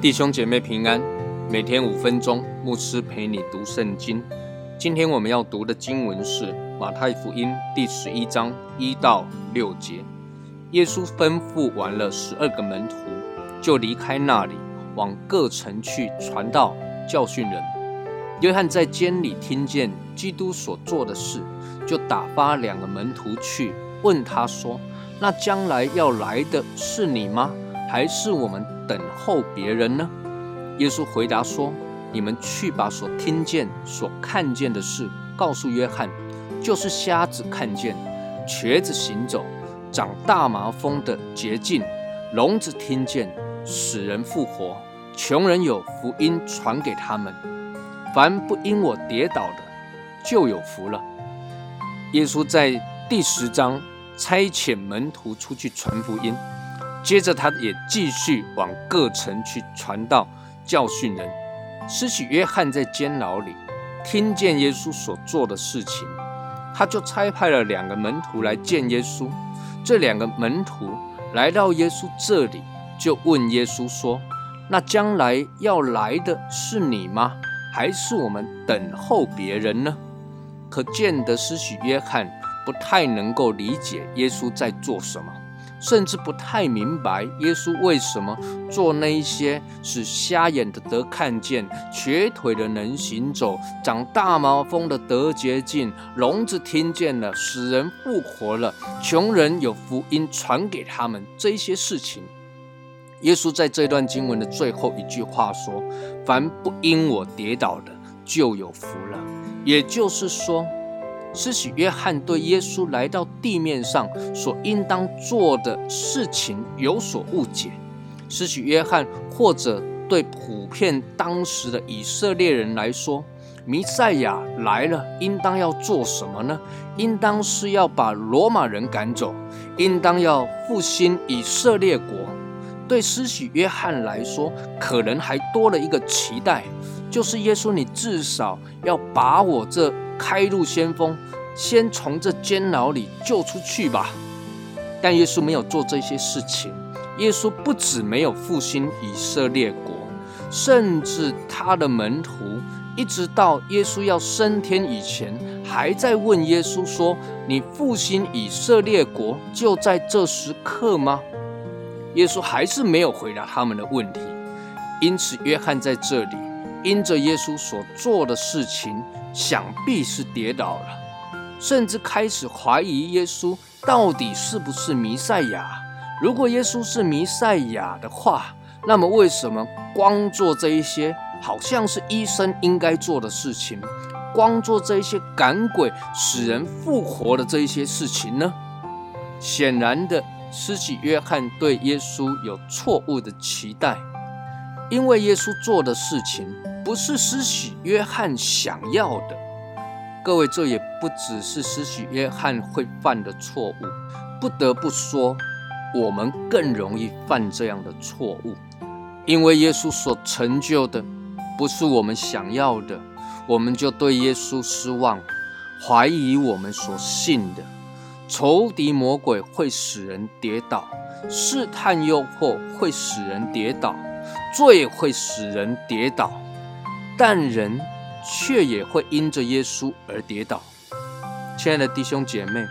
弟兄姐妹平安，每天五分钟，牧师陪你读圣经。今天我们要读的经文是马太福音第十一章一到六节。耶稣吩咐完了十二个门徒，就离开那里，往各城去传道、教训人。约翰在监里听见基督所做的事，就打发两个门徒去问他说：“那将来要来的是你吗？还是我们？”等候别人呢？耶稣回答说：“你们去把所听见、所看见的事告诉约翰，就是瞎子看见，瘸子行走，长大麻风的洁净，聋子听见，使人复活，穷人有福音传给他们。凡不因我跌倒的，就有福了。”耶稣在第十章差遣门徒出去传福音。接着，他也继续往各城去传道、教训人。施洗约翰在监牢里听见耶稣所做的事情，他就差派了两个门徒来见耶稣。这两个门徒来到耶稣这里，就问耶稣说：“那将来要来的是你吗？还是我们等候别人呢？”可见得施洗约翰不太能够理解耶稣在做什么。甚至不太明白耶稣为什么做那一些使瞎眼的得看见、瘸腿的能行走、长大毛风的得洁净、聋子听见了、死人复活了、穷人有福音传给他们这些事情。耶稣在这段经文的最后一句话说：“凡不因我跌倒的，就有福了。”也就是说。施洗约翰对耶稣来到地面上所应当做的事情有所误解。施洗约翰或者对普遍当时的以色列人来说，弥赛亚来了，应当要做什么呢？应当是要把罗马人赶走，应当要复兴以色列国。对施洗约翰来说，可能还多了一个期待，就是耶稣，你至少要把我这。开路先锋，先从这监牢里救出去吧。但耶稣没有做这些事情。耶稣不止没有复兴以色列国，甚至他的门徒一直到耶稣要升天以前，还在问耶稣说：“你复兴以色列国就在这时刻吗？”耶稣还是没有回答他们的问题。因此，约翰在这里因着耶稣所做的事情。想必是跌倒了，甚至开始怀疑耶稣到底是不是弥赛亚。如果耶稣是弥赛亚的话，那么为什么光做这一些好像是医生应该做的事情，光做这一些赶鬼、使人复活的这一些事情呢？显然的，施洗约翰对耶稣有错误的期待，因为耶稣做的事情。不是施洗约翰想要的，各位，这也不只是施洗约翰会犯的错误。不得不说，我们更容易犯这样的错误，因为耶稣所成就的不是我们想要的，我们就对耶稣失望，怀疑我们所信的。仇敌魔鬼会使人跌倒，试探诱惑会使人跌倒，罪会使人跌倒。但人却也会因着耶稣而跌倒。亲爱的弟兄姐妹，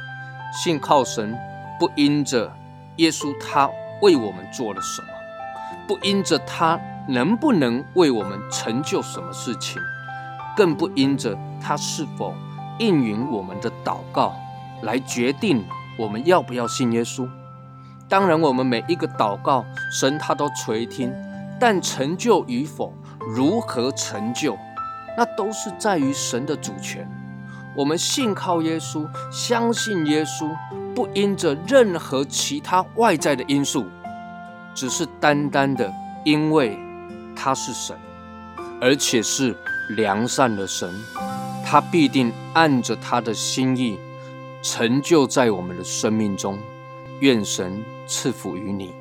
信靠神不因着耶稣他为我们做了什么，不因着他能不能为我们成就什么事情，更不因着他是否应允我们的祷告来决定我们要不要信耶稣。当然，我们每一个祷告，神他都垂听，但成就与否。如何成就，那都是在于神的主权。我们信靠耶稣，相信耶稣，不因着任何其他外在的因素，只是单单的因为他是神，而且是良善的神，他必定按着他的心意成就在我们的生命中。愿神赐福于你。